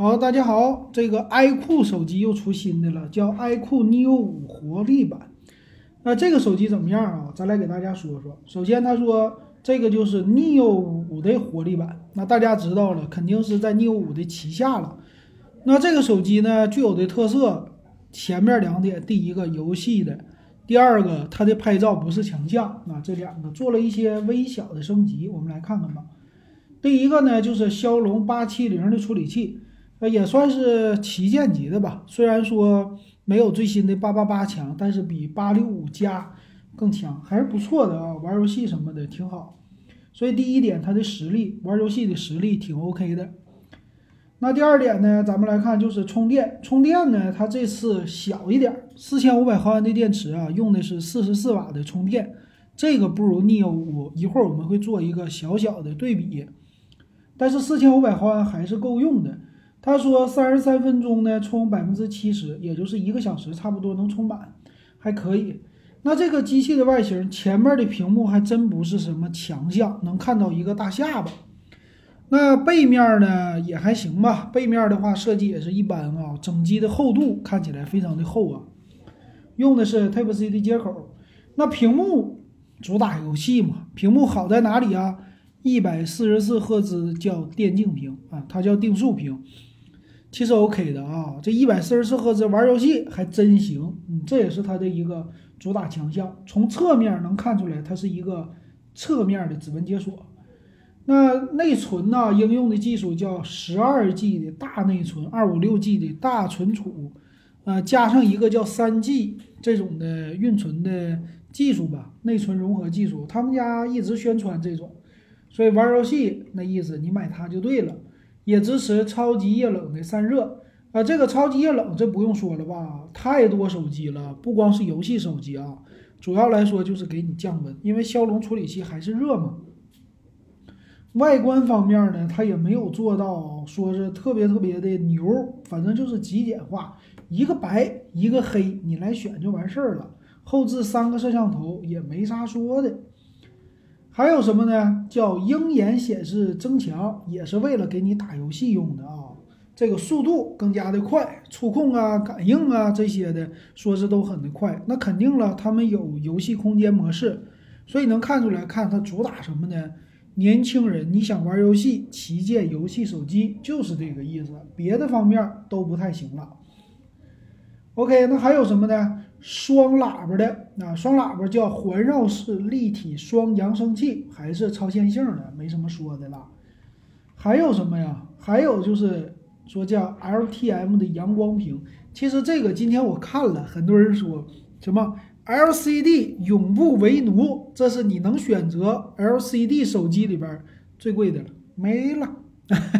好，大家好，这个 iQOO 手机又出新的了，叫 iQOO Neo 五活力版。那这个手机怎么样啊？咱来给大家说说。首先，他说这个就是 Neo 五的活力版。那大家知道了，肯定是在 Neo 五的旗下了。那这个手机呢，具有的特色，前面两点，第一个游戏的，第二个它的拍照不是强项。啊这两个做了一些微小的升级，我们来看看吧。第一个呢，就是骁龙八七零的处理器，呃，也算是旗舰级的吧。虽然说没有最新的八八八强，但是比八六五加更强，还是不错的啊。玩游戏什么的挺好。所以第一点，它的实力，玩游戏的实力挺 OK 的。那第二点呢，咱们来看就是充电，充电呢，它这次小一点，四千五百毫安的电池啊，用的是四十四瓦的充电，这个不如 Neo 五。一会儿我们会做一个小小的对比。但是四千五百毫安还是够用的。他说三十三分钟呢，充百分之七十，也就是一个小时差不多能充满，还可以。那这个机器的外形，前面的屏幕还真不是什么强项，能看到一个大下巴。那背面呢也还行吧，背面的话设计也是一般啊，整机的厚度看起来非常的厚啊。用的是 Type C 的接口。那屏幕主打游戏嘛，屏幕好在哪里啊？一百四十四赫兹叫电竞屏啊，它叫定速屏，其实 OK 的啊。这一百四十四赫兹玩游戏还真行，嗯，这也是它的一个主打强项。从侧面能看出来，它是一个侧面的指纹解锁。那内存呢？应用的技术叫十二 G 的大内存，二五六 G 的大存储，呃，加上一个叫三 G 这种的运存的技术吧，内存融合技术。他们家一直宣传这种。所以玩游戏那意思，你买它就对了。也支持超级液冷的散热啊，这个超级液冷这不用说了吧？太多手机了，不光是游戏手机啊，主要来说就是给你降温，因为骁龙处理器还是热嘛。外观方面呢，它也没有做到说是特别特别的牛，反正就是极简化，一个白一个黑，你来选就完事儿了。后置三个摄像头也没啥说的。还有什么呢？叫鹰眼显示增强，也是为了给你打游戏用的啊。这个速度更加的快，触控啊、感应啊这些的，说是都很的快。那肯定了，他们有游戏空间模式，所以能看出来，看它主打什么呢？年轻人，你想玩游戏，旗舰游戏手机就是这个意思，别的方面都不太行了。OK，那还有什么呢？双喇叭的啊，双喇叭叫环绕式立体双扬声器，还是超线性的，没什么说的了。还有什么呀？还有就是说叫 LTM 的阳光屏。其实这个今天我看了，很多人说什么 LCD 永不为奴，这是你能选择 LCD 手机里边最贵的了，没了，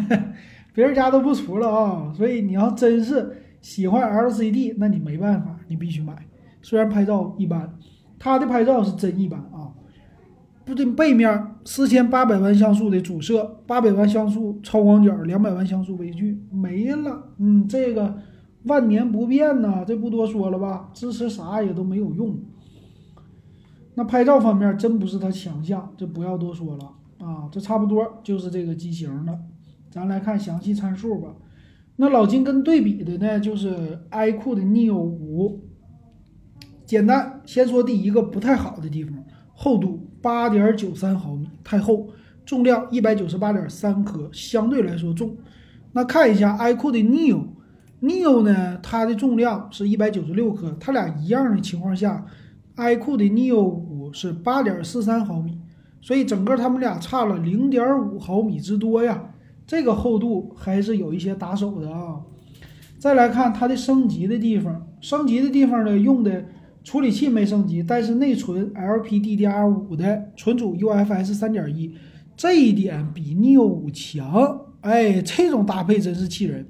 别人家都不出了啊。所以你要真是喜欢 LCD，那你没办法，你必须买。虽然拍照一般，它的拍照是真一般啊！不对，背面四千八百万像素的主摄，八百万像素超广角，两百万像素微距，没了。嗯，这个万年不变呐，这不多说了吧？支持啥也都没有用。那拍照方面真不是它强项，这不要多说了啊！这差不多就是这个机型了。咱来看详细参数吧。那老金跟对比的呢，就是 iQOO 的 Neo 五。简单，先说第一个不太好的地方，厚度八点九三毫米，太厚。重量一百九十八点三克，相对来说重。那看一下 iQOO 的 Neo，Neo 呢，它的重量是一百九十六克，它俩一样的情况下，iQOO 的 Neo 五是八点四三毫米，所以整个它们俩差了零点五毫米之多呀。这个厚度还是有一些打手的啊。再来看它的升级的地方，升级的地方呢，用的。处理器没升级，但是内存 LPDDR5 的，存储 UFS 三点一，这一点比 Neo 五强。哎，这种搭配真是气人。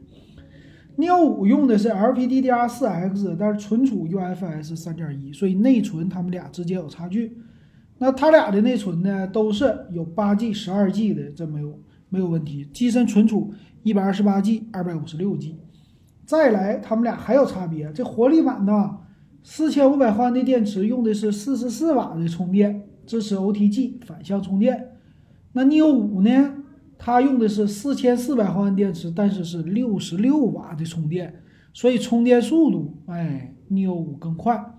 Neo 五用的是 LPDDR4X，但是存储 UFS 三点一，所以内存它们俩之间有差距。那它俩的内存呢，都是有八 G、十二 G 的，这没有没有问题。机身存储一百二十八 G、二百五十六 G。再来，它们俩还有差别，这活力版呢？四千五百毫安的电池用的是四十四瓦的充电，支持 OTG 反向充电。那 Neo 五呢？它用的是四千四百毫安电池，但是是六十六瓦的充电，所以充电速度，哎，neo 五更快。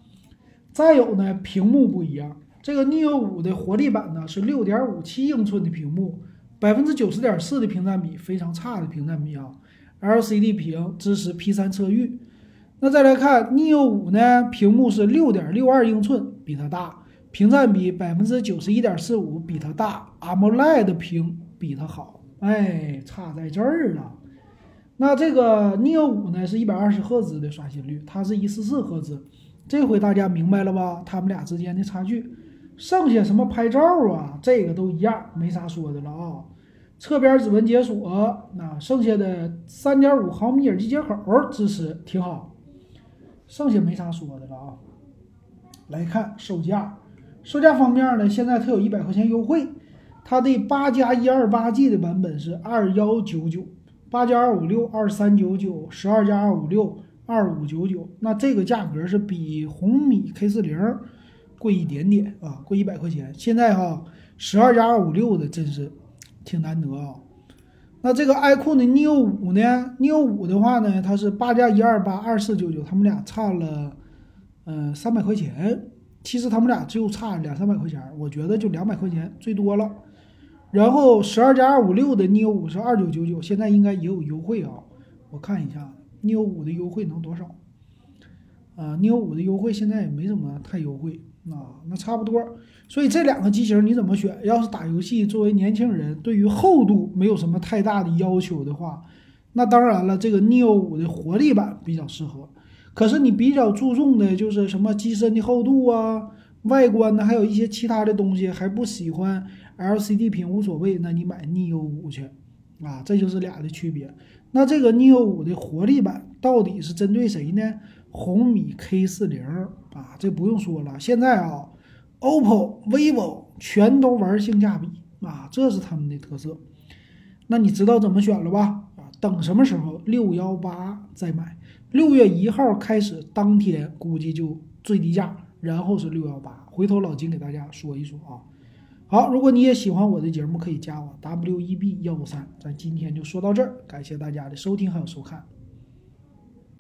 再有呢，屏幕不一样，这个 neo 五的活力版呢是六点五七英寸的屏幕，百分之九十点四的屏占比，非常差的屏占比啊，LCD 屏支持 P 三测域。那再来看 neo 五呢，屏幕是六点六二英寸，比它大，屏占比百分之九十一点四五，比它大，AMOLED 屏。比它好，哎，差在这儿了。那这个 neo 五呢，是一百二十赫兹的刷新率，它是一四四赫兹。这回大家明白了吧？它们俩之间的差距。剩下什么拍照啊，这个都一样，没啥说的了啊。侧边指纹解锁，那剩下的三点五毫米耳机接口支持挺好。剩下没啥说的了啊。来看售价，售价方面呢，现在它有一百块钱优惠。它的八加一二八 G 的版本是二幺九九，八加二五六二三九九，十二加二五六二五九九。那这个价格是比红米 K 四零贵一点点啊，贵一百块钱。现在哈，十二加二五六的真是挺难得啊。那这个 iQOO 的 Neo 五呢？Neo 五的话呢，它是八加一二八二四九九，他们俩差了嗯三百块钱。其实他们俩就差两三百块钱，我觉得就两百块钱最多了。然后十二加二五六的 neo 五是二九九九，现在应该也有优惠啊，我看一下 neo 五的优惠能多少？啊，neo 五的优惠现在也没怎么太优惠啊，那差不多。所以这两个机型你怎么选？要是打游戏，作为年轻人，对于厚度没有什么太大的要求的话，那当然了，这个 neo 五的活力版比较适合。可是你比较注重的就是什么机身的厚度啊？外观呢，还有一些其他的东西，还不喜欢 LCD 屏无所谓，那你买 neo 五去，啊，这就是俩的区别。那这个 neo 五的活力版到底是针对谁呢？红米 K 四零啊，这不用说了，现在啊，OPPO、vivo 全都玩性价比啊，这是他们的特色。那你知道怎么选了吧？啊，等什么时候六幺八再买，六月一号开始当天估计就最低价。然后是六幺八，回头老金给大家说一说啊。好，如果你也喜欢我的节目，可以加我 W E B 幺五三。咱今天就说到这儿，感谢大家的收听还有收看。